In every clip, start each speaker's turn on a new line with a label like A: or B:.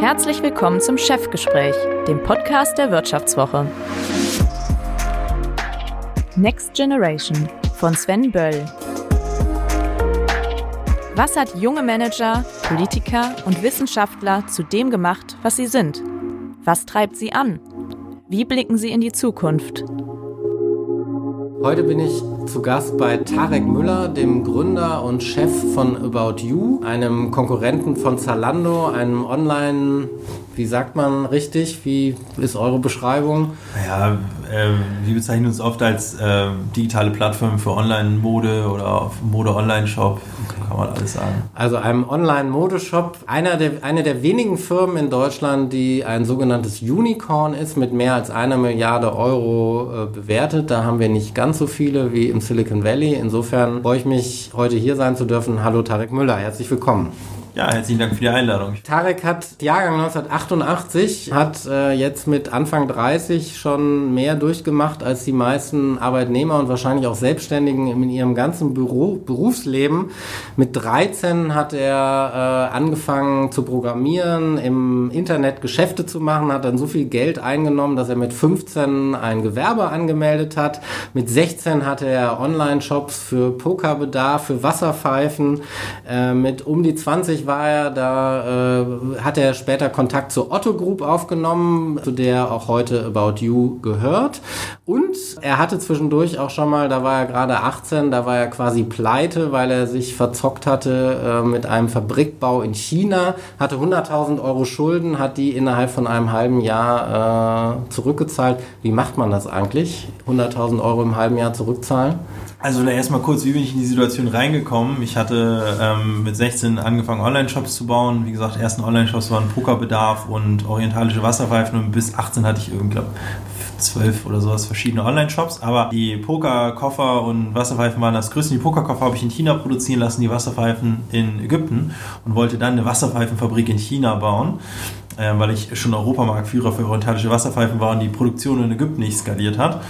A: Herzlich willkommen zum Chefgespräch, dem Podcast der Wirtschaftswoche. Next Generation von Sven Böll. Was hat junge Manager, Politiker und Wissenschaftler zu dem gemacht, was sie sind? Was treibt sie an? Wie blicken sie in die Zukunft?
B: Heute bin ich zu Gast bei Tarek Müller, dem Gründer und Chef von About You, einem Konkurrenten von Zalando, einem Online, wie sagt man richtig? Wie ist eure Beschreibung?
C: Ja, äh, wir bezeichnen uns oft als äh, digitale Plattform für Online-Mode oder Mode-Online-Shop, kann man alles sagen.
B: Also einem Online-Modeshop, einer der, eine der wenigen Firmen in Deutschland, die ein sogenanntes Unicorn ist, mit mehr als einer Milliarde Euro äh, bewertet. Da haben wir nicht ganz so viele wie im Silicon Valley. Insofern freue ich mich, heute hier sein zu dürfen. Hallo Tarek Müller, herzlich willkommen.
C: Ja, herzlichen Dank für die Einladung.
B: Tarek hat Jahrgang 1988, hat äh, jetzt mit Anfang 30 schon mehr durchgemacht als die meisten Arbeitnehmer und wahrscheinlich auch Selbstständigen in ihrem ganzen Büro, Berufsleben. Mit 13 hat er äh, angefangen zu programmieren, im Internet Geschäfte zu machen, hat dann so viel Geld eingenommen, dass er mit 15 ein Gewerbe angemeldet hat. Mit 16 hatte er Online-Shops für Pokerbedarf, für Wasserpfeifen. Äh, mit um die 20 war er, da äh, hat er später Kontakt zur Otto Group aufgenommen, zu der auch heute About You gehört. Und er hatte zwischendurch auch schon mal, da war er gerade 18, da war er quasi pleite, weil er sich verzockt hatte äh, mit einem Fabrikbau in China, hatte 100.000 Euro Schulden, hat die innerhalb von einem halben Jahr äh, zurückgezahlt. Wie macht man das eigentlich? 100.000 Euro im halben Jahr zurückzahlen?
C: Also erstmal kurz, wie bin ich in die Situation reingekommen? Ich hatte ähm, mit 16 angefangen, Online-Shops zu bauen. Wie gesagt, ersten Online-Shops waren Pokerbedarf und orientalische Wasserpfeifen und bis 18 hatte ich irgendwie, glaube zwölf oder sowas verschiedene Online-Shops. Aber die Pokerkoffer und Wasserpfeifen waren das größte. Die Pokerkoffer habe ich in China produzieren lassen, die Wasserpfeifen in Ägypten und wollte dann eine Wasserpfeifenfabrik in China bauen äh, weil ich schon Europamarktführer für orientalische Wasserpfeifen war und die Produktion in Ägypten nicht skaliert hat.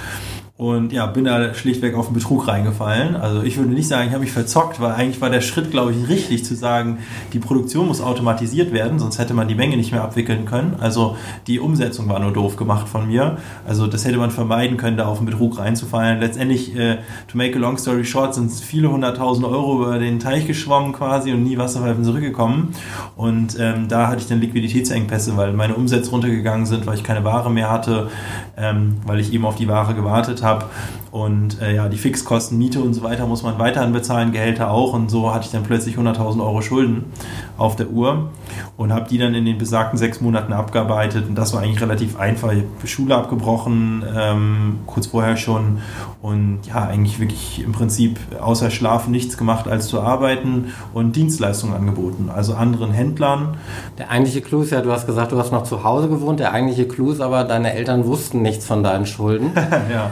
C: Und ja, bin da schlichtweg auf den Betrug reingefallen. Also ich würde nicht sagen, ich habe mich verzockt, weil eigentlich war der Schritt, glaube ich, richtig zu sagen, die Produktion muss automatisiert werden, sonst hätte man die Menge nicht mehr abwickeln können. Also die Umsetzung war nur doof gemacht von mir. Also das hätte man vermeiden können, da auf den Betrug reinzufallen. Letztendlich, äh, to make a long story short, sind viele hunderttausend Euro über den Teich geschwommen quasi und nie Wasserpfeifen zurückgekommen. Und ähm, da hatte ich dann Liquiditätsengpässe, weil meine Umsätze runtergegangen sind, weil ich keine Ware mehr hatte, ähm, weil ich eben auf die Ware gewartet habe habe. Und äh, ja, die Fixkosten, Miete und so weiter muss man weiterhin bezahlen, Gehälter auch. Und so hatte ich dann plötzlich 100.000 Euro Schulden auf der Uhr und habe die dann in den besagten sechs Monaten abgearbeitet. Und das war eigentlich relativ einfach. Ich habe Schule abgebrochen, ähm, kurz vorher schon. Und ja, eigentlich wirklich im Prinzip außer Schlafen nichts gemacht, als zu arbeiten und Dienstleistungen angeboten. Also anderen Händlern.
B: Der eigentliche Clou ist ja, du hast gesagt, du hast noch zu Hause gewohnt. Der eigentliche Clou ist aber, deine Eltern wussten nichts von deinen Schulden. ja.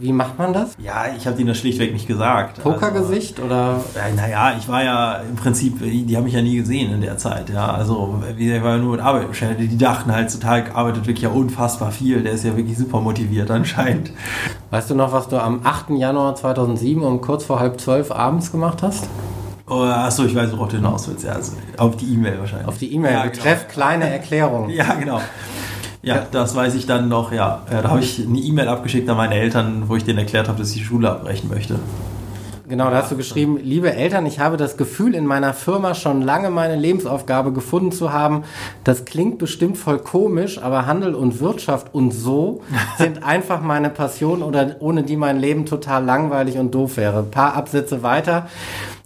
B: Wie macht man das?
C: Ja, ich habe denen das schlichtweg nicht gesagt.
B: Pokergesicht also, oder?
C: Naja, ich war ja im Prinzip, die haben mich ja nie gesehen in der Zeit. Ja, also ich war ja nur mit Arbeit beschäftigt. Die dachten halt, total arbeitet wirklich ja unfassbar viel. Der ist ja wirklich super motiviert anscheinend.
B: Weißt du noch, was du am 8. Januar 2007 um kurz vor halb zwölf abends gemacht hast?
C: Oh, achso, ich weiß, worauf du hinaus willst. Ja, also auf die E-Mail wahrscheinlich.
B: Auf die E-Mail, ja, betreff genau. kleine Erklärung.
C: ja, genau. Ja, das weiß ich dann noch, ja. Da habe ich eine E-Mail abgeschickt an meine Eltern, wo ich denen erklärt habe, dass ich die Schule abbrechen möchte.
B: Genau, da hast du geschrieben, liebe Eltern, ich habe das Gefühl, in meiner Firma schon lange meine Lebensaufgabe gefunden zu haben. Das klingt bestimmt voll komisch, aber Handel und Wirtschaft und so sind einfach meine Passion oder ohne die mein Leben total langweilig und doof wäre. Ein paar Absätze weiter.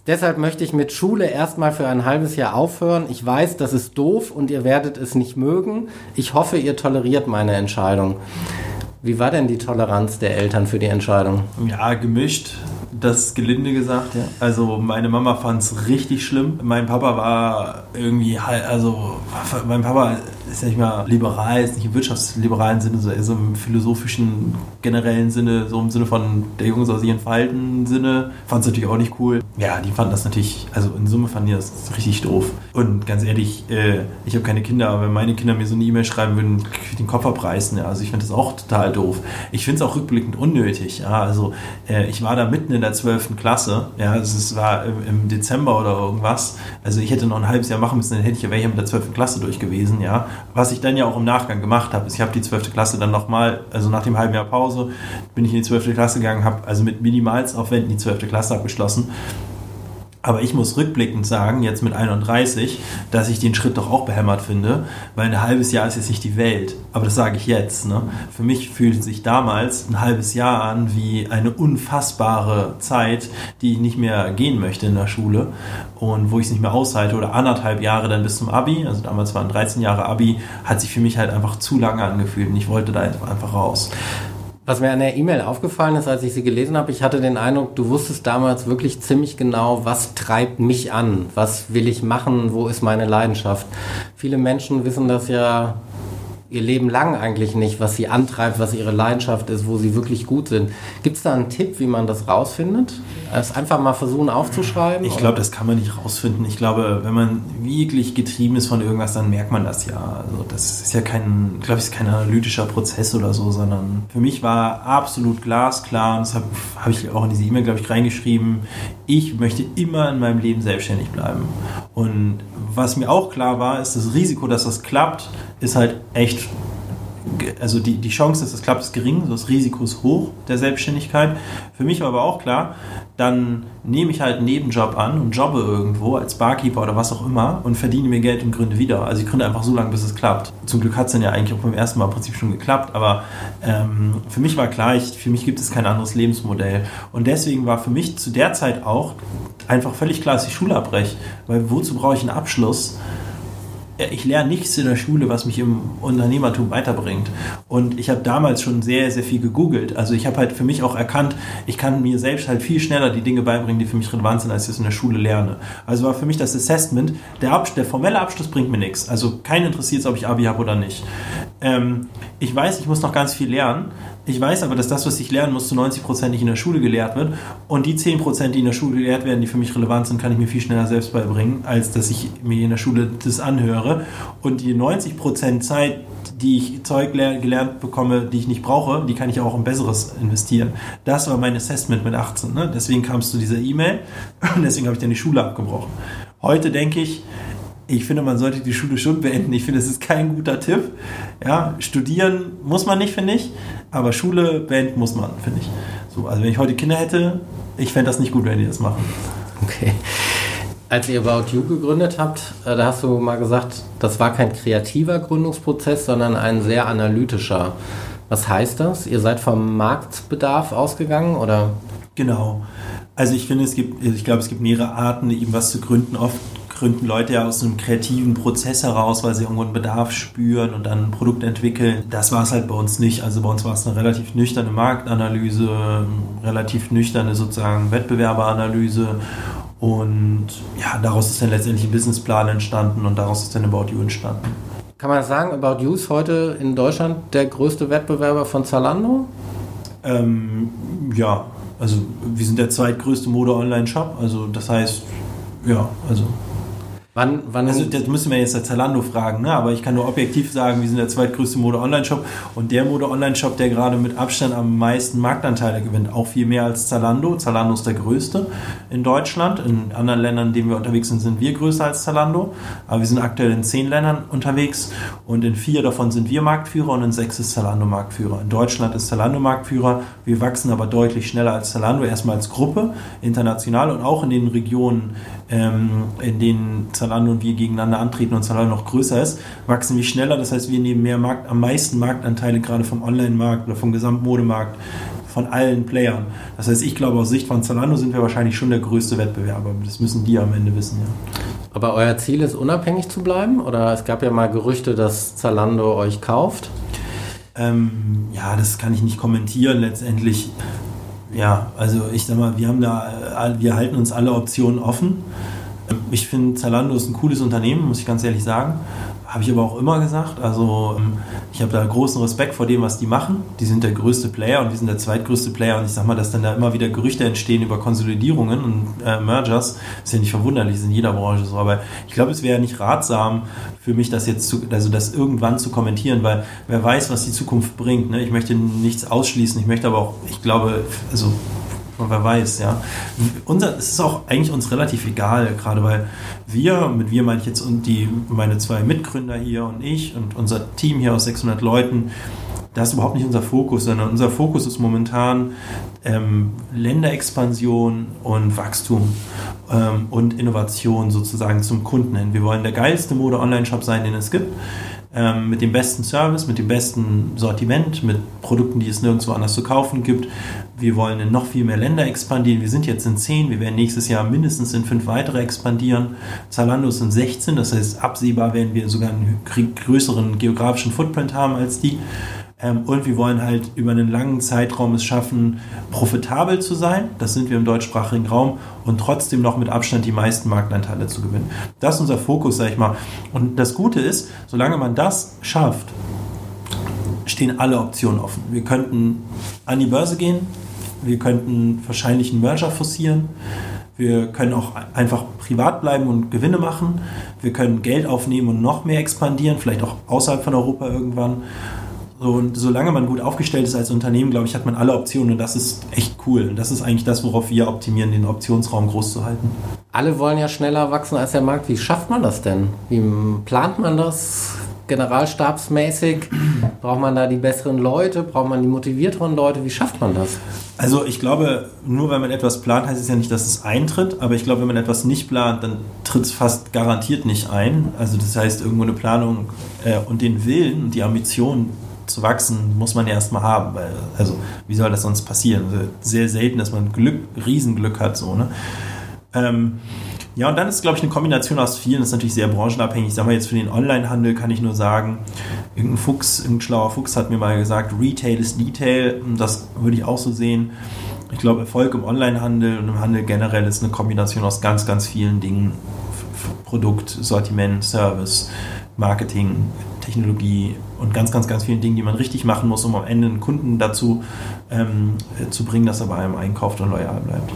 B: Deshalb möchte ich mit Schule erstmal für ein halbes Jahr aufhören. Ich weiß, das ist doof und ihr werdet es nicht mögen. Ich hoffe, ihr toleriert meine Entscheidung. Wie war denn die Toleranz der Eltern für die Entscheidung?
C: Ja, gemischt. Das gelinde gesagt. Ja. Also meine Mama fand es richtig schlimm. Mein Papa war irgendwie halt, also mein Papa ist ja nicht mal liberal, ist nicht im wirtschaftsliberalen Sinne, so eher so im philosophischen, generellen Sinne, so im Sinne von der Junge soll sich entfalten Sinne. Fand es natürlich auch nicht cool. Ja, die fanden das natürlich, also in Summe fanden die das richtig doof. Und ganz ehrlich, äh, ich habe keine Kinder, aber wenn meine Kinder mir so eine E-Mail schreiben würden, würde ich den Kopf abreißen. Ja. Also ich finde das auch total doof. Ich finde es auch rückblickend unnötig. Ja. Also äh, ich war da mitten in der 12. Klasse. Ja, also es war im, im, Dezember oder irgendwas. Also ich hätte noch ein halbes Jahr machen müssen, dann hätte ich ja welche mit der 12. Klasse durch gewesen. Ja. Was ich dann ja auch im Nachgang gemacht habe, ist, ich habe die 12. Klasse dann nochmal, also nach dem halben Jahr Pause, bin ich in die 12. Klasse gegangen, habe also mit Minimalsaufwänden die 12. Klasse abgeschlossen aber ich muss rückblickend sagen, jetzt mit 31, dass ich den Schritt doch auch behämmert finde, weil ein halbes Jahr ist jetzt nicht die Welt. Aber das sage ich jetzt. Ne? Für mich fühlt sich damals ein halbes Jahr an wie eine unfassbare Zeit, die ich nicht mehr gehen möchte in der Schule und wo ich es nicht mehr aushalte. Oder anderthalb Jahre dann bis zum Abi, also damals waren 13 Jahre Abi, hat sich für mich halt einfach zu lange angefühlt und ich wollte da einfach raus.
B: Was mir an der E-Mail aufgefallen ist, als ich sie gelesen habe, ich hatte den Eindruck, du wusstest damals wirklich ziemlich genau, was treibt mich an, was will ich machen, wo ist meine Leidenschaft. Viele Menschen wissen das ja ihr Leben lang eigentlich nicht, was sie antreibt, was ihre Leidenschaft ist, wo sie wirklich gut sind. Gibt es da einen Tipp, wie man das rausfindet? Es einfach mal versuchen aufzuschreiben?
C: Ich glaube, das kann man nicht rausfinden. Ich glaube, wenn man wirklich getrieben ist von irgendwas, dann merkt man das ja. Also das ist ja kein, glaube ich, kein analytischer Prozess oder so, sondern für mich war absolut glasklar, und das habe hab ich auch in diese E-Mail, glaube ich, reingeschrieben, ich möchte immer in meinem Leben selbstständig bleiben. Und was mir auch klar war, ist das Risiko, dass das klappt, ist halt echt also die, die Chance, dass das klappt, ist gering, das Risiko ist hoch der Selbstständigkeit. Für mich war aber auch klar, dann nehme ich halt einen Nebenjob an und jobbe irgendwo als Barkeeper oder was auch immer und verdiene mir Geld und gründe wieder. Also ich gründe einfach so lange, bis es klappt. Zum Glück hat es dann ja eigentlich auch beim ersten Mal im Prinzip schon geklappt, aber ähm, für mich war klar, ich, für mich gibt es kein anderes Lebensmodell. Und deswegen war für mich zu der Zeit auch einfach völlig klar, dass ich Schule abbreche. Weil wozu brauche ich einen Abschluss? Ich lerne nichts in der Schule, was mich im Unternehmertum weiterbringt. Und ich habe damals schon sehr, sehr viel gegoogelt. Also ich habe halt für mich auch erkannt, ich kann mir selbst halt viel schneller die Dinge beibringen, die für mich relevant sind, als ich es in der Schule lerne. Also war für mich das Assessment, der, Abs der formelle Abschluss bringt mir nichts. Also keinen interessiert es, ob ich Abi habe oder nicht. Ähm, ich weiß, ich muss noch ganz viel lernen, ich weiß aber, dass das, was ich lernen muss, zu 90 Prozent nicht in der Schule gelehrt wird. Und die 10 Prozent, die in der Schule gelehrt werden, die für mich relevant sind, kann ich mir viel schneller selbst beibringen, als dass ich mir in der Schule das anhöre. Und die 90 Prozent Zeit, die ich Zeug gelernt bekomme, die ich nicht brauche, die kann ich auch in Besseres investieren. Das war mein Assessment mit 18. Ne? Deswegen kam es zu dieser E-Mail und deswegen habe ich dann die Schule abgebrochen. Heute denke ich, ich finde, man sollte die Schule schon beenden. Ich finde, es ist kein guter Tipp. Ja, studieren muss man nicht, finde ich, aber Schule beenden muss man, finde ich. So, also wenn ich heute Kinder hätte, ich fände das nicht gut, wenn die das machen.
B: Okay. Als ihr About You gegründet habt, äh, da hast du mal gesagt, das war kein kreativer Gründungsprozess, sondern ein sehr analytischer. Was heißt das? Ihr seid vom Marktbedarf ausgegangen oder?
C: Genau. Also ich finde, es gibt, ich glaube, es gibt mehrere Arten, eben was zu gründen. Oft gründen Leute ja aus einem kreativen Prozess heraus, weil sie irgendwo einen Bedarf spüren und dann ein Produkt entwickeln. Das war es halt bei uns nicht. Also bei uns war es eine relativ nüchterne Marktanalyse, relativ nüchterne sozusagen Wettbewerberanalyse und ja, daraus ist dann letztendlich ein Businessplan entstanden und daraus ist dann About You entstanden.
B: Kann man sagen, About You ist heute in Deutschland der größte Wettbewerber von Zalando?
C: Ähm, ja, also wir sind der zweitgrößte Mode-Online-Shop. Also das heißt, ja, also
B: Wann, wann
C: also das müssen wir jetzt der Zalando fragen, ne? aber ich kann nur objektiv sagen, wir sind der zweitgrößte Mode-Online-Shop und der Mode-Online-Shop, der gerade mit Abstand am meisten Marktanteile gewinnt, auch viel mehr als Zalando. Zalando ist der größte in Deutschland. In anderen Ländern, in denen wir unterwegs sind, sind wir größer als Zalando. Aber wir sind aktuell in zehn Ländern unterwegs und in vier davon sind wir Marktführer und in sechs ist Zalando Marktführer. In Deutschland ist Zalando Marktführer. Wir wachsen aber deutlich schneller als Zalando, erstmal als Gruppe, international und auch in den Regionen, ähm, in denen Zalando Zalando und wir gegeneinander antreten und Zalando noch größer ist, wachsen wir schneller. Das heißt, wir nehmen mehr Markt, am meisten Marktanteile gerade vom Online-Markt oder vom Gesamtmodemarkt von allen Playern. Das heißt, ich glaube, aus Sicht von Zalando sind wir wahrscheinlich schon der größte Wettbewerber. Das müssen die am Ende wissen, ja.
B: Aber euer Ziel ist, unabhängig zu bleiben? Oder es gab ja mal Gerüchte, dass Zalando euch kauft?
C: Ähm, ja, das kann ich nicht kommentieren. Letztendlich, ja, also ich sag mal, wir haben da, wir halten uns alle Optionen offen. Ich finde, Zalando ist ein cooles Unternehmen, muss ich ganz ehrlich sagen. habe ich aber auch immer gesagt. Also ähm, ich habe da großen Respekt vor dem, was die machen. Die sind der größte Player und wir sind der zweitgrößte Player. Und ich sag mal, dass dann da immer wieder Gerüchte entstehen über Konsolidierungen und äh, Mergers, ist ja nicht verwunderlich, ist in jeder Branche so. Aber ich glaube, es wäre nicht ratsam für mich, das jetzt zu, also das irgendwann zu kommentieren, weil wer weiß, was die Zukunft bringt. Ne? Ich möchte nichts ausschließen. Ich möchte aber auch, ich glaube, also und wer weiß, ja. Unser, es ist auch eigentlich uns relativ egal, gerade weil wir, mit wir meine ich jetzt und die, meine zwei Mitgründer hier und ich und unser Team hier aus 600 Leuten, das ist überhaupt nicht unser Fokus, sondern unser Fokus ist momentan ähm, Länderexpansion und Wachstum ähm, und Innovation sozusagen zum Kunden hin. Wir wollen der geilste Mode-Online-Shop sein, den es gibt ähm, mit dem besten Service, mit dem besten Sortiment, mit Produkten, die es nirgendwo anders zu kaufen gibt. Wir wollen in noch viel mehr Länder expandieren. Wir sind jetzt in zehn, wir werden nächstes Jahr mindestens in fünf weitere expandieren. Zalando ist in 16, das heißt absehbar werden wir sogar einen größeren geografischen Footprint haben als die. Ähm, und wir wollen halt über einen langen Zeitraum es schaffen, profitabel zu sein. Das sind wir im deutschsprachigen Raum und trotzdem noch mit Abstand die meisten Marktanteile zu gewinnen. Das ist unser Fokus, sag ich mal. Und das Gute ist, solange man das schafft, stehen alle Optionen offen. Wir könnten an die Börse gehen, wir könnten wahrscheinlich einen Merger forcieren, wir können auch einfach privat bleiben und Gewinne machen, wir können Geld aufnehmen und noch mehr expandieren, vielleicht auch außerhalb von Europa irgendwann. So, und solange man gut aufgestellt ist als Unternehmen, glaube ich, hat man alle Optionen und das ist echt cool. Und das ist eigentlich das, worauf wir optimieren, den Optionsraum groß zu halten.
B: Alle wollen ja schneller wachsen als der Markt. Wie schafft man das denn? Wie plant man das? Generalstabsmäßig? Braucht man da die besseren Leute? Braucht man die motivierteren Leute? Wie schafft man das?
C: Also ich glaube, nur wenn man etwas plant, heißt es ja nicht, dass es eintritt. Aber ich glaube, wenn man etwas nicht plant, dann tritt es fast garantiert nicht ein. Also das heißt, irgendwo eine Planung äh, und den Willen und die Ambition zu wachsen, muss man ja erstmal haben, weil, also, wie soll das sonst passieren? Also, sehr selten, dass man Glück, Riesenglück hat, so, ne? Ähm, ja, und dann ist, glaube ich, eine Kombination aus vielen, das ist natürlich sehr branchenabhängig. Ich sage mal jetzt für den Onlinehandel kann ich nur sagen, irgendein Fuchs, irgendein schlauer Fuchs hat mir mal gesagt, Retail ist Detail, das würde ich auch so sehen. Ich glaube, Erfolg im Onlinehandel und im Handel generell ist eine Kombination aus ganz, ganz vielen Dingen. Produkt, Sortiment, Service, Marketing, Technologie und ganz, ganz, ganz vielen Dingen, die man richtig machen muss, um am Ende einen Kunden dazu ähm, zu bringen, dass er bei einem einkauft und loyal bleibt.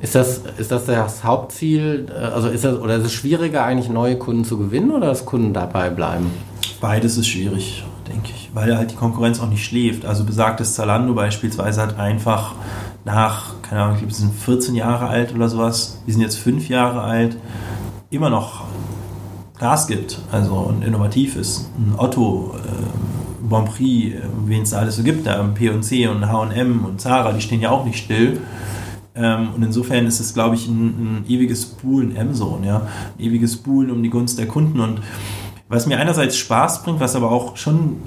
B: Ist das, ist das das Hauptziel? Äh, also ist das, oder ist es schwieriger, eigentlich neue Kunden zu gewinnen oder dass Kunden dabei bleiben?
C: Beides ist schwierig, denke ich, weil halt die Konkurrenz auch nicht schläft. Also besagtes Zalando beispielsweise hat einfach nach, keine Ahnung, ich glaube, sie sind 14 Jahre alt oder sowas, wir sind jetzt 5 Jahre alt, immer noch Gas gibt, also und innovativ ist. Ein Otto, äh, Bonprix, äh, wen es da alles so gibt, da P&C und H&M und Zara, die stehen ja auch nicht still. Ähm, und insofern ist es, glaube ich, ein, ein ewiges Buhlen, Amazon, ja, ein ewiges Buhlen um die Gunst der Kunden und was mir einerseits Spaß bringt, was aber auch schon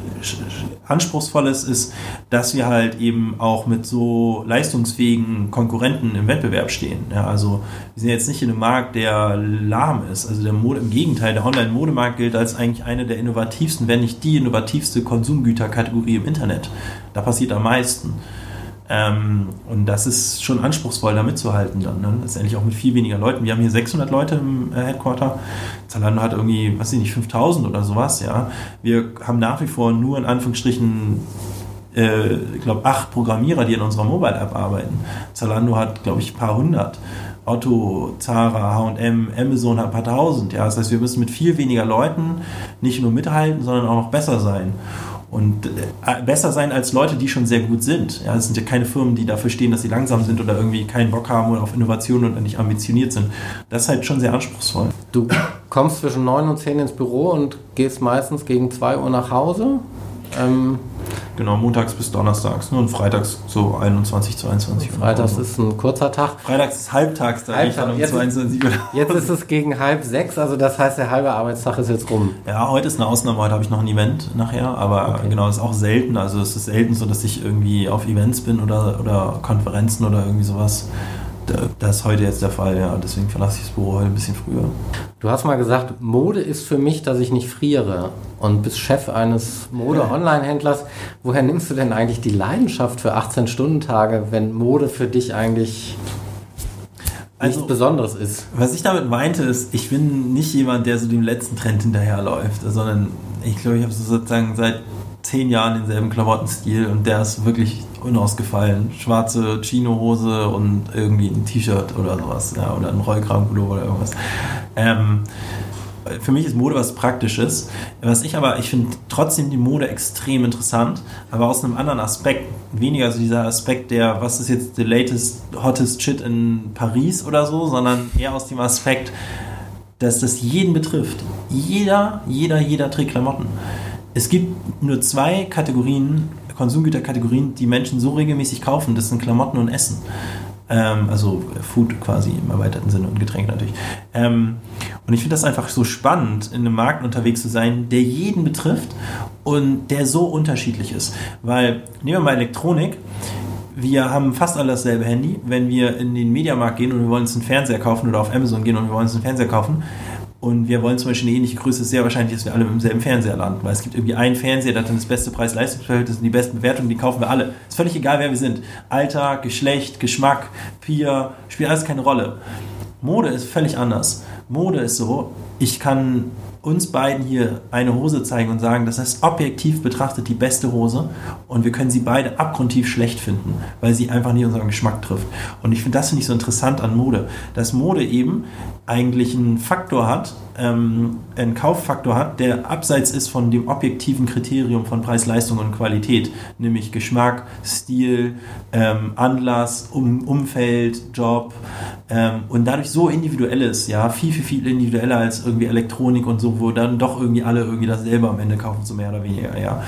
C: anspruchsvoll ist, ist, dass wir halt eben auch mit so leistungsfähigen Konkurrenten im Wettbewerb stehen. Ja, also wir sind jetzt nicht in einem Markt, der lahm ist. Also der Mode, im Gegenteil, der Online-Modemarkt gilt als eigentlich eine der innovativsten, wenn nicht die innovativste Konsumgüterkategorie im Internet. Da passiert am meisten. Ähm, und das ist schon anspruchsvoll, da mitzuhalten dann. Ne? Letztendlich auch mit viel weniger Leuten. Wir haben hier 600 Leute im äh, Headquarter. Zalando hat irgendwie, weiß ich nicht, 5000 oder sowas, ja. Wir haben nach wie vor nur in Anführungsstrichen äh, ich glaube, acht Programmierer, die in unserer Mobile-App arbeiten. Zalando hat, glaube ich, ein paar hundert. Otto, Zara, H&M, Amazon hat ein paar tausend. Ja? Das heißt, wir müssen mit viel weniger Leuten nicht nur mithalten, sondern auch noch besser sein und äh, besser sein als Leute, die schon sehr gut sind. Ja, es sind ja keine Firmen, die dafür stehen, dass sie langsam sind oder irgendwie keinen Bock haben oder auf Innovation und nicht ambitioniert sind. Das ist halt schon sehr anspruchsvoll.
B: Du kommst zwischen 9 und 10 ins Büro und gehst meistens gegen 2 Uhr nach Hause.
C: Ähm, genau, montags bis donnerstags ne? und freitags so 21, 22
B: Uhr. Freitags ist ein kurzer Tag.
C: Freitags ist halbtags, da
B: Halbtag.
C: ich um
B: jetzt
C: 22 Uhr.
B: Jetzt ist es gegen halb sechs, also das heißt, der halbe Arbeitstag ist jetzt rum.
C: Ja, heute ist eine Ausnahme, heute habe ich noch ein Event nachher, aber okay. genau, das ist auch selten. Also es ist selten so, dass ich irgendwie auf Events bin oder, oder Konferenzen oder irgendwie sowas. Das ist heute jetzt der Fall, ja. Deswegen verlasse ich das Büro heute ein bisschen früher.
B: Du hast mal gesagt, Mode ist für mich, dass ich nicht friere. Und bist Chef eines Mode-Online-Händlers. Woher nimmst du denn eigentlich die Leidenschaft für 18-Stunden-Tage, wenn Mode für dich eigentlich nichts also, Besonderes ist.
C: Was ich damit meinte, ist, ich bin nicht jemand, der so dem letzten Trend hinterherläuft, sondern ich glaube, ich habe so sozusagen seit zehn Jahren denselben Klamottenstil und der ist wirklich unausgefallen. Schwarze Chinohose und irgendwie ein T-Shirt oder sowas, ja, oder ein Rollkragenpullover oder irgendwas. Ähm, für mich ist Mode was Praktisches. Was ich aber, ich finde trotzdem die Mode extrem interessant, aber aus einem anderen Aspekt. Weniger so dieser Aspekt der, was ist jetzt the latest, hottest shit in Paris oder so, sondern eher aus dem Aspekt, dass das jeden betrifft. Jeder, jeder, jeder trägt Klamotten. Es gibt nur zwei Kategorien, Konsumgüterkategorien, die Menschen so regelmäßig kaufen. Das sind Klamotten und Essen. Ähm, also Food quasi im erweiterten Sinne und Getränke natürlich. Ähm, und ich finde das einfach so spannend, in einem Markt unterwegs zu sein, der jeden betrifft und der so unterschiedlich ist. Weil, nehmen wir mal Elektronik, wir haben fast alle dasselbe Handy. Wenn wir in den Mediamarkt gehen und wir wollen uns einen Fernseher kaufen oder auf Amazon gehen und wir wollen uns einen Fernseher kaufen, und wir wollen zum Beispiel eine ähnliche Größe, ist sehr wahrscheinlich, dass wir alle mit demselben Fernseher landen, weil es gibt irgendwie einen Fernseher, der hat dann das beste Preis-Leistungsverhältnis und die besten Bewertungen, die kaufen wir alle. Ist völlig egal, wer wir sind. Alter, Geschlecht, Geschmack, Peer, spielt alles keine Rolle. Mode ist völlig anders. Mode ist so, ich kann uns beiden hier eine Hose zeigen und sagen, das ist objektiv betrachtet die beste Hose und wir können sie beide abgrundtief schlecht finden, weil sie einfach nicht unseren Geschmack trifft. Und ich finde das finde so interessant an Mode, dass Mode eben eigentlich einen Faktor hat, ähm, einen Kauffaktor hat, der abseits ist von dem objektiven Kriterium von Preis, Leistung und Qualität, nämlich Geschmack, Stil, ähm, Anlass, um, Umfeld, Job ähm, und dadurch so individuell ist, ja, viel, viel, viel individueller als irgendwie Elektronik und so, wo dann doch irgendwie alle irgendwie dasselbe am Ende kaufen, so mehr oder weniger, ja.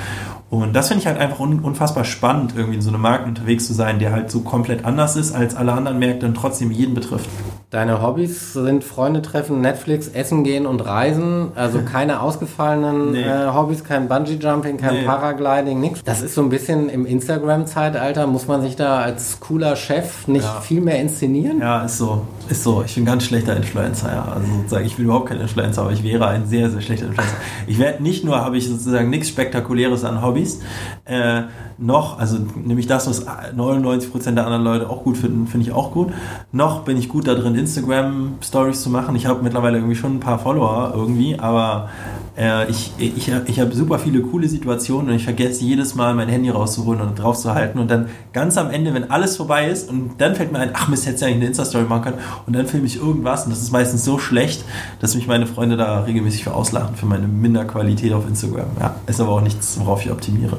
C: Und das finde ich halt einfach unfassbar spannend, irgendwie in so einem Markt unterwegs zu sein, der halt so komplett anders ist als alle anderen Märkte und trotzdem jeden betrifft.
B: Deine Hobbys sind Freunde treffen, Netflix, Essen gehen und Reisen. Also keine ausgefallenen nee. äh, Hobbys, kein Bungee-Jumping, kein nee. Paragliding, nichts. Das ist so ein bisschen im Instagram-Zeitalter. Muss man sich da als cooler Chef nicht ja. viel mehr inszenieren?
C: Ja, ist so. Ist so. Ich bin ein ganz schlechter Influencer. Ja. Also sozusagen, ich bin überhaupt kein Influencer, aber ich wäre ein sehr, sehr schlechter Influencer. Ich werde nicht nur, habe ich sozusagen nichts Spektakuläres an Hobbys, äh, noch, also nämlich das, was 99% der anderen Leute auch gut finden, finde ich auch gut. Noch bin ich gut da drin, Instagram-Stories zu machen. Ich habe mittlerweile irgendwie schon ein paar Follower irgendwie, aber äh, ich, ich, ich habe super viele coole Situationen und ich vergesse jedes Mal mein Handy rauszuholen und drauf zu halten und dann ganz am Ende, wenn alles vorbei ist und dann fällt mir ein, ach Mist, hätte ich eigentlich eine Insta-Story machen können und dann filme ich irgendwas und das ist meistens so schlecht, dass mich meine Freunde da regelmäßig für auslachen, für meine Minderqualität auf Instagram. Ja, ist aber auch nichts, worauf ich optimiere.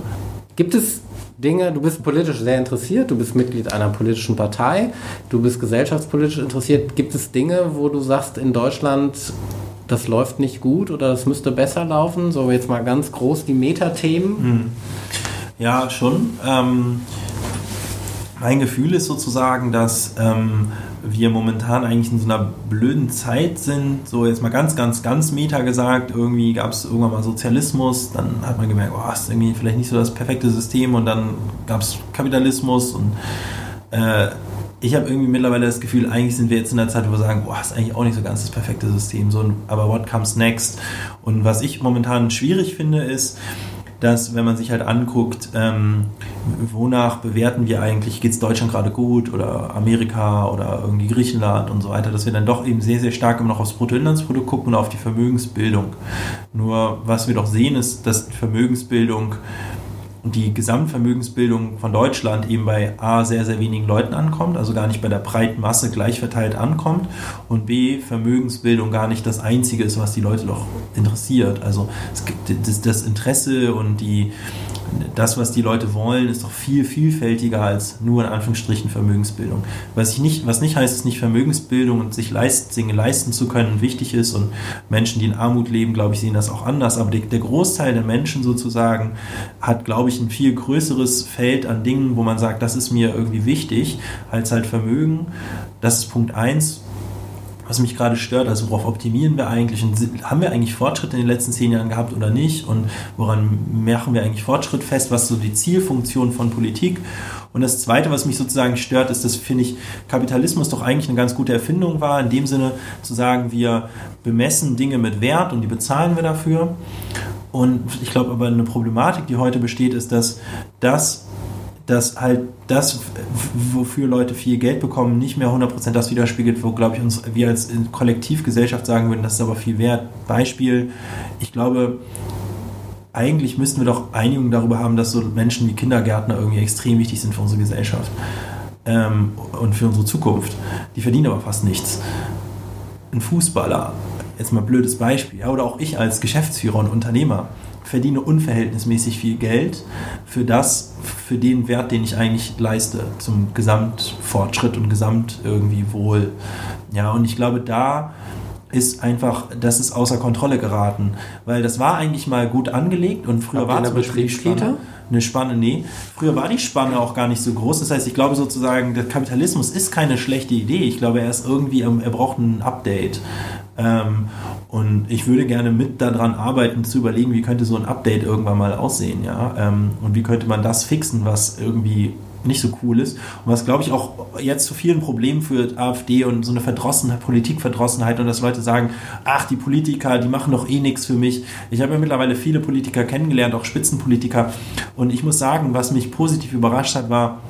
B: Gibt es Dinge, du bist politisch sehr interessiert, du bist Mitglied einer politischen Partei, du bist gesellschaftspolitisch interessiert. Gibt es Dinge, wo du sagst, in Deutschland, das läuft nicht gut oder das müsste besser laufen? So jetzt mal ganz groß die Metathemen. Hm.
C: Ja, schon. Ähm, mein Gefühl ist sozusagen, dass ähm, wir momentan eigentlich in so einer blöden Zeit sind. So jetzt mal ganz, ganz, ganz meta gesagt, irgendwie gab es irgendwann mal Sozialismus, dann hat man gemerkt, oh, ist irgendwie vielleicht nicht so das perfekte System und dann gab es Kapitalismus und äh, ich habe irgendwie mittlerweile das Gefühl, eigentlich sind wir jetzt in der Zeit, wo wir sagen, boah, ist eigentlich auch nicht so ganz das perfekte System, so, aber what comes next? Und was ich momentan schwierig finde, ist, dass wenn man sich halt anguckt, ähm, wonach bewerten wir eigentlich, geht es Deutschland gerade gut oder Amerika oder irgendwie Griechenland und so weiter, dass wir dann doch eben sehr, sehr stark immer noch aufs Bruttoinlandsprodukt gucken und auf die Vermögensbildung. Nur was wir doch sehen, ist, dass Vermögensbildung die Gesamtvermögensbildung von Deutschland eben bei A sehr, sehr wenigen Leuten ankommt, also gar nicht bei der breiten Masse gleich verteilt ankommt und B Vermögensbildung gar nicht das Einzige ist, was die Leute doch interessiert. Also es gibt das Interesse und die das, was die Leute wollen, ist doch viel vielfältiger als nur in Anführungsstrichen Vermögensbildung. Was, ich nicht, was nicht heißt, dass nicht Vermögensbildung und sich leist, Dinge leisten zu können wichtig ist und Menschen, die in Armut leben, glaube ich, sehen das auch anders. Aber der Großteil der Menschen sozusagen hat, glaube ich, ein viel größeres Feld an Dingen, wo man sagt, das ist mir irgendwie wichtig, als halt Vermögen. Das ist Punkt eins was mich gerade stört, also worauf optimieren wir eigentlich und haben wir eigentlich Fortschritt in den letzten zehn Jahren gehabt oder nicht? Und woran machen wir eigentlich Fortschritt fest, was so die Zielfunktion von Politik? Und das Zweite, was mich sozusagen stört, ist, dass, finde ich, Kapitalismus doch eigentlich eine ganz gute Erfindung war, in dem Sinne zu sagen, wir bemessen Dinge mit Wert und die bezahlen wir dafür. Und ich glaube aber eine Problematik, die heute besteht, ist, dass das dass halt das, wofür Leute viel Geld bekommen, nicht mehr 100% das widerspiegelt, wo, glaube ich, uns wir als Kollektivgesellschaft sagen würden, das ist aber viel wert. Beispiel, ich glaube, eigentlich müssten wir doch Einigung darüber haben, dass so Menschen wie Kindergärtner irgendwie extrem wichtig sind für unsere Gesellschaft ähm, und für unsere Zukunft. Die verdienen aber fast nichts. Ein Fußballer, jetzt mal ein blödes Beispiel, ja, oder auch ich als Geschäftsführer und Unternehmer verdiene unverhältnismäßig viel Geld für das, für den Wert, den ich eigentlich leiste, zum Gesamtfortschritt und Gesamt irgendwie Wohl. Ja, und ich glaube, da ist einfach, das ist außer Kontrolle geraten, weil das war eigentlich mal gut angelegt und früher Habt war zum Beispiel Spanne, eine Spanne, nee, früher war die Spanne auch gar nicht so groß. Das heißt, ich glaube sozusagen, der Kapitalismus ist keine schlechte Idee. Ich glaube, er ist irgendwie, er braucht ein Update. Ähm, und ich würde gerne mit daran arbeiten, zu überlegen, wie könnte so ein Update irgendwann mal aussehen, ja. Ähm, und wie könnte man das fixen, was irgendwie nicht so cool ist. Und was, glaube ich, auch jetzt zu vielen Problemen führt, AfD und so eine Verdrossenheit, Politikverdrossenheit und dass Leute sagen, ach, die Politiker, die machen doch eh nichts für mich. Ich habe ja mittlerweile viele Politiker kennengelernt, auch Spitzenpolitiker. Und ich muss sagen, was mich positiv überrascht hat, war,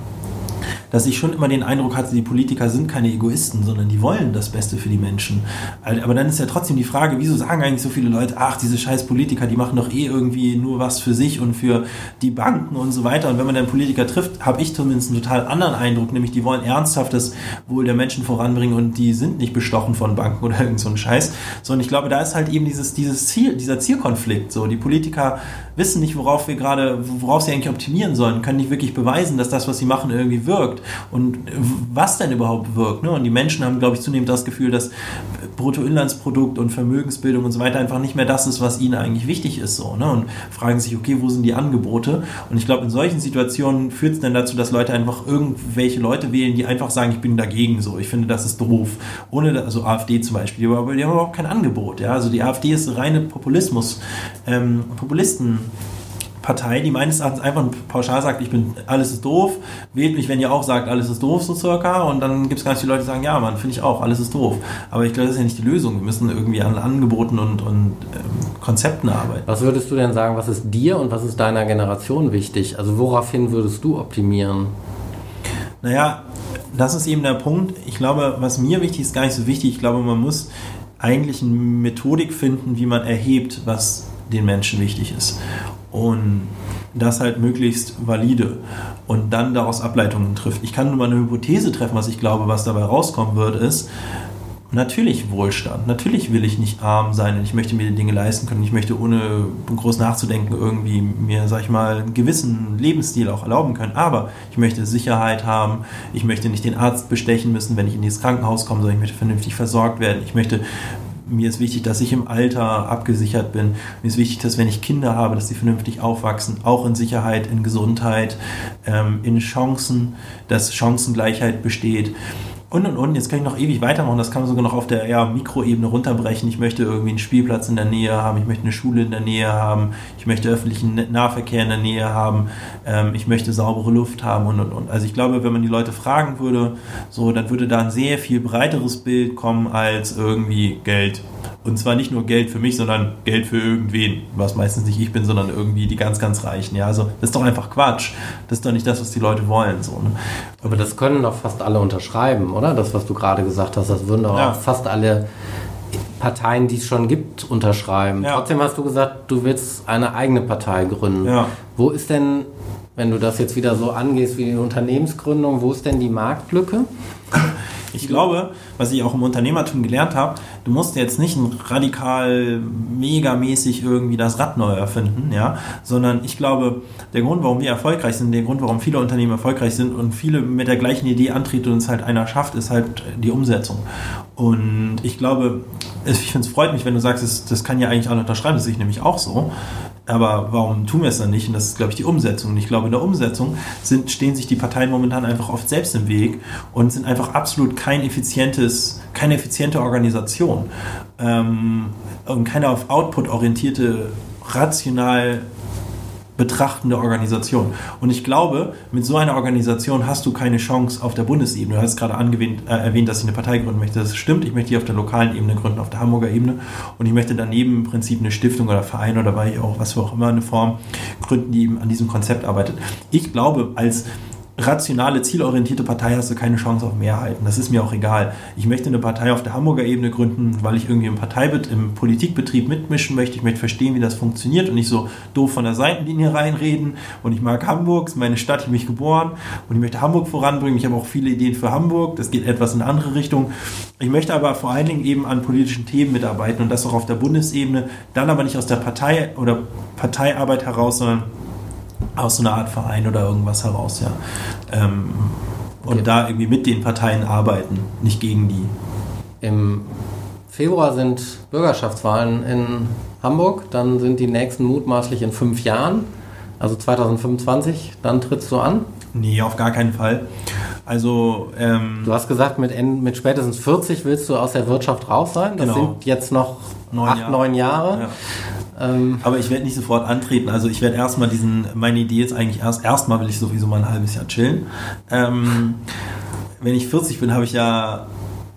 C: dass ich schon immer den Eindruck hatte, die Politiker sind keine Egoisten, sondern die wollen das Beste für die Menschen. Aber dann ist ja trotzdem die Frage, wieso sagen eigentlich so viele Leute, ach, diese scheiß Politiker, die machen doch eh irgendwie nur was für sich und für die Banken und so weiter. Und wenn man dann Politiker trifft, habe ich zumindest einen total anderen Eindruck, nämlich die wollen ernsthaft das Wohl der Menschen voranbringen und die sind nicht bestochen von Banken oder irgend so ein Scheiß. Sondern ich glaube, da ist halt eben dieses, dieses Ziel, dieser Zielkonflikt. So, die Politiker wissen nicht, worauf wir gerade, worauf sie eigentlich optimieren sollen, können nicht wirklich beweisen, dass das, was sie machen, irgendwie wirkt und was denn überhaupt wirkt. Ne? Und die Menschen haben, glaube ich, zunehmend das Gefühl, dass Bruttoinlandsprodukt und Vermögensbildung und so weiter einfach nicht mehr das ist, was ihnen eigentlich wichtig ist. So, ne? Und fragen sich, okay, wo sind die Angebote? Und ich glaube, in solchen Situationen führt es dann dazu, dass Leute einfach irgendwelche Leute wählen, die einfach sagen, ich bin dagegen so, ich finde, das ist doof. Ohne, also AfD zum Beispiel, die haben überhaupt kein Angebot. Ja? Also die AfD ist reine Populismus, ähm, Populisten. Partei, die meines Erachtens einfach pauschal sagt, ich bin, alles ist doof, wählt mich, wenn ihr auch sagt, alles ist doof, so circa, und dann gibt es ganz viele Leute, die sagen, ja, man, finde ich auch, alles ist doof. Aber ich glaube, das ist ja nicht die Lösung. Wir müssen irgendwie an Angeboten und, und ähm, Konzepten arbeiten.
B: Was würdest du denn sagen, was ist dir und was ist deiner Generation wichtig? Also woraufhin würdest du optimieren?
C: Naja, das ist eben der Punkt. Ich glaube, was mir wichtig ist, gar nicht so wichtig. Ich glaube, man muss eigentlich eine Methodik finden, wie man erhebt, was den Menschen wichtig ist und das halt möglichst valide und dann daraus Ableitungen trifft. Ich kann nur mal eine Hypothese treffen, was ich glaube, was dabei rauskommen wird, ist, natürlich Wohlstand. Natürlich will ich nicht arm sein und ich möchte mir die Dinge leisten können. Ich möchte ohne groß nachzudenken irgendwie mir, sag ich mal, einen gewissen Lebensstil auch erlauben können. Aber ich möchte Sicherheit haben. Ich möchte nicht den Arzt bestechen müssen, wenn ich in dieses Krankenhaus komme, sondern ich möchte vernünftig versorgt werden. Ich möchte mir ist wichtig, dass ich im Alter abgesichert bin. Mir ist wichtig, dass wenn ich Kinder habe, dass sie vernünftig aufwachsen, auch in Sicherheit, in Gesundheit, ähm, in Chancen, dass Chancengleichheit besteht und und und. Jetzt kann ich noch ewig weitermachen. Das kann man sogar noch auf der ja, Mikroebene runterbrechen. Ich möchte irgendwie einen Spielplatz in der Nähe haben. Ich möchte eine Schule in der Nähe haben. Ich möchte öffentlichen Nahverkehr in der Nähe haben. Ähm, ich möchte saubere Luft haben und und und. Also ich glaube, wenn man die Leute fragen würde, so, dann würde da ein sehr viel breiteres Bild kommen als irgendwie Geld. Und zwar nicht nur Geld für mich, sondern Geld für irgendwen, was meistens nicht ich bin, sondern irgendwie die ganz, ganz Reichen. Ja, also das ist doch einfach Quatsch. Das ist doch nicht das, was die Leute wollen. So, ne?
B: Aber das können doch fast alle unterschreiben, oder? Das, was du gerade gesagt hast, das würden doch ja. fast alle Parteien, die es schon gibt, unterschreiben. Ja. Trotzdem hast du gesagt, du willst eine eigene Partei gründen. Ja. Wo ist denn, wenn du das jetzt wieder so angehst wie die Unternehmensgründung, wo ist denn die Marktlücke?
C: Ich glaube, was ich auch im Unternehmertum gelernt habe, du musst jetzt nicht radikal megamäßig irgendwie das Rad neu erfinden, ja, sondern ich glaube, der Grund, warum wir erfolgreich sind, der Grund, warum viele Unternehmen erfolgreich sind und viele mit der gleichen Idee antreten und es halt einer schafft, ist halt die Umsetzung. Und ich glaube, ich finde es freut mich, wenn du sagst, das, das kann ja eigentlich alle unterschreiben, das sehe ich nämlich auch so. Aber warum tun wir es dann nicht? Und das ist, glaube ich, die Umsetzung. Und ich glaube, in der Umsetzung sind, stehen sich die Parteien momentan einfach oft selbst im Weg und sind einfach absolut kein effizientes, keine effiziente Organisation ähm, und keine auf Output orientierte, rational betrachtende Organisation. Und ich glaube, mit so einer Organisation hast du keine Chance auf der Bundesebene. Du hast gerade angewähnt, äh, erwähnt, dass ich eine Partei gründen möchte. Das stimmt. Ich möchte die auf der lokalen Ebene gründen, auf der Hamburger Ebene. Und ich möchte daneben im Prinzip eine Stiftung oder Verein oder bei auch was auch immer eine Form gründen, die eben an diesem Konzept arbeitet. Ich glaube, als rationale, zielorientierte Partei hast du keine Chance auf Mehrheiten. Das ist mir auch egal. Ich möchte eine Partei auf der Hamburger Ebene gründen, weil ich irgendwie im Parteibet im Politikbetrieb mitmischen möchte. Ich möchte verstehen, wie das funktioniert und nicht so doof von der Seitenlinie reinreden. Und ich mag Hamburg, ist meine Stadt, ich bin geboren und ich möchte Hamburg voranbringen. Ich habe auch viele Ideen für Hamburg. Das geht etwas in eine andere Richtung. Ich möchte aber vor allen Dingen eben an politischen Themen mitarbeiten und das auch auf der Bundesebene. Dann aber nicht aus der Partei oder Parteiarbeit heraus, sondern aus so einer Art Verein oder irgendwas heraus, ja. Ähm, und okay. da irgendwie mit den Parteien arbeiten, nicht gegen die.
B: Im Februar sind Bürgerschaftswahlen in Hamburg, dann sind die nächsten mutmaßlich in fünf Jahren, also 2025, dann trittst du an?
C: Nee, auf gar keinen Fall. Also
B: ähm, du hast gesagt, mit, mit spätestens 40 willst du aus der Wirtschaft raus sein. Das genau. sind jetzt noch neun acht, Jahre. neun Jahre. Ja.
C: Ähm, Aber ich werde nicht sofort antreten. Also ich werde erstmal diesen, meine Idee ist eigentlich erst, erstmal will ich sowieso mal ein halbes Jahr chillen. Ähm, wenn ich 40 bin, habe ich ja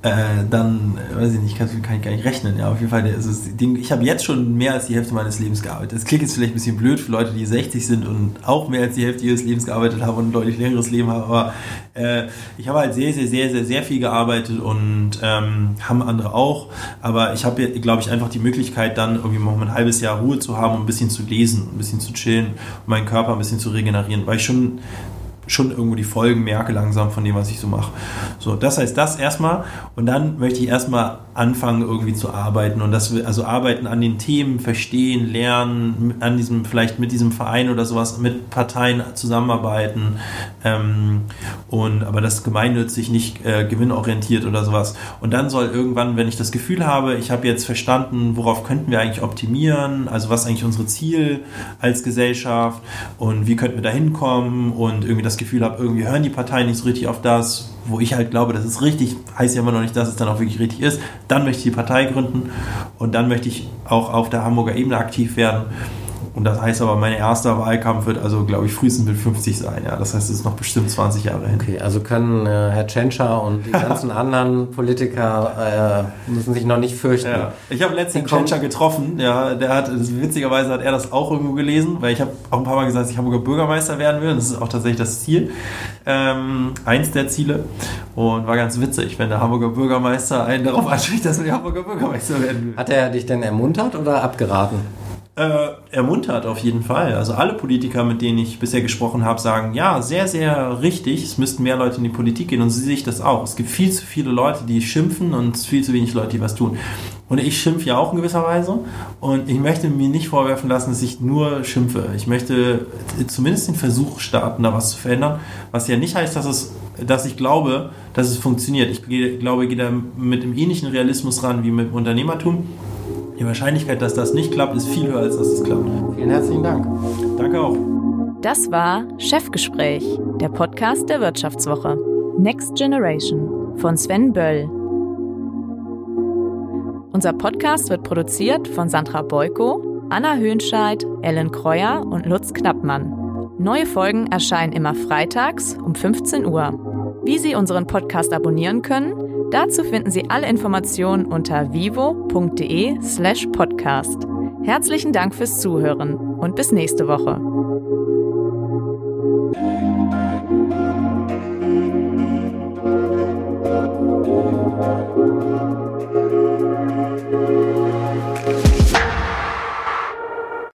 C: äh, dann, weiß ich nicht, kann, kann, ich gar nicht rechnen. Ja, auf jeden Fall, also ich habe jetzt schon mehr als die Hälfte meines Lebens gearbeitet. Das klingt jetzt vielleicht ein bisschen blöd für Leute, die 60 sind und auch mehr als die Hälfte ihres Lebens gearbeitet haben und ein deutlich längeres Leben haben. Aber äh, ich habe halt sehr, sehr, sehr, sehr, sehr viel gearbeitet und ähm, haben andere auch. Aber ich habe, glaube ich, einfach die Möglichkeit, dann irgendwie mal ein halbes Jahr Ruhe zu haben und ein bisschen zu lesen, ein bisschen zu chillen, um meinen Körper ein bisschen zu regenerieren, weil ich schon schon irgendwo die Folgen merke langsam von dem, was ich so mache. So, das heißt das erstmal. Und dann möchte ich erstmal anfangen irgendwie zu arbeiten. Und das also arbeiten an den Themen, verstehen, lernen, an diesem vielleicht mit diesem Verein oder sowas, mit Parteien zusammenarbeiten. Ähm, und aber das gemeinnützig nicht äh, gewinnorientiert oder sowas. Und dann soll irgendwann, wenn ich das Gefühl habe, ich habe jetzt verstanden, worauf könnten wir eigentlich optimieren, also was eigentlich unsere Ziel als Gesellschaft und wie könnten wir da hinkommen und irgendwie das Gefühl habe, irgendwie hören die Parteien nicht so richtig auf das, wo ich halt glaube, das ist richtig, heißt ja immer noch nicht, dass es dann auch wirklich richtig ist. Dann möchte ich die Partei gründen und dann möchte ich auch auf der Hamburger Ebene aktiv werden und das heißt aber, mein erster Wahlkampf wird also, glaube ich, frühestens mit 50 sein. Ja, das heißt, es ist noch bestimmt 20 Jahre hin.
B: Okay, also können äh, Herr Tschentscher und die ganzen anderen Politiker äh, müssen sich noch nicht fürchten. Ja.
C: Ich habe letztens Tschentscher getroffen. Ja, der hat, witzigerweise hat er das auch irgendwo gelesen, weil ich habe auch ein paar Mal gesagt, dass ich Hamburger Bürgermeister werden will. Und das ist auch tatsächlich das Ziel. Ähm, eins der Ziele. Und war ganz witzig, wenn der Hamburger Bürgermeister einen darauf anspricht, dass er Hamburger Bürgermeister werden will.
B: Hat er dich denn ermuntert oder abgeraten?
C: Äh, ermuntert auf jeden Fall. Also alle Politiker, mit denen ich bisher gesprochen habe, sagen, ja, sehr, sehr richtig, es müssten mehr Leute in die Politik gehen und so sehe ich das auch. Es gibt viel zu viele Leute, die schimpfen und viel zu wenig Leute, die was tun. Und ich schimpfe ja auch in gewisser Weise und ich möchte mir nicht vorwerfen lassen, dass ich nur schimpfe. Ich möchte zumindest den Versuch starten, da was zu verändern, was ja nicht heißt, dass es dass ich glaube, dass es funktioniert. Ich glaube, ich gehe da mit dem ähnlichen Realismus ran wie mit Unternehmertum. Die Wahrscheinlichkeit, dass das nicht klappt, ist viel höher, als dass es klappt.
B: Vielen herzlichen Dank.
C: Danke auch.
A: Das war Chefgespräch, der Podcast der Wirtschaftswoche. Next Generation von Sven Böll. Unser Podcast wird produziert von Sandra Beuko, Anna Höhnscheid, Ellen Kreuer und Lutz Knappmann. Neue Folgen erscheinen immer freitags um 15 Uhr. Wie Sie unseren Podcast abonnieren können, Dazu finden Sie alle Informationen unter vivo.de/podcast. Herzlichen Dank fürs Zuhören und bis nächste Woche.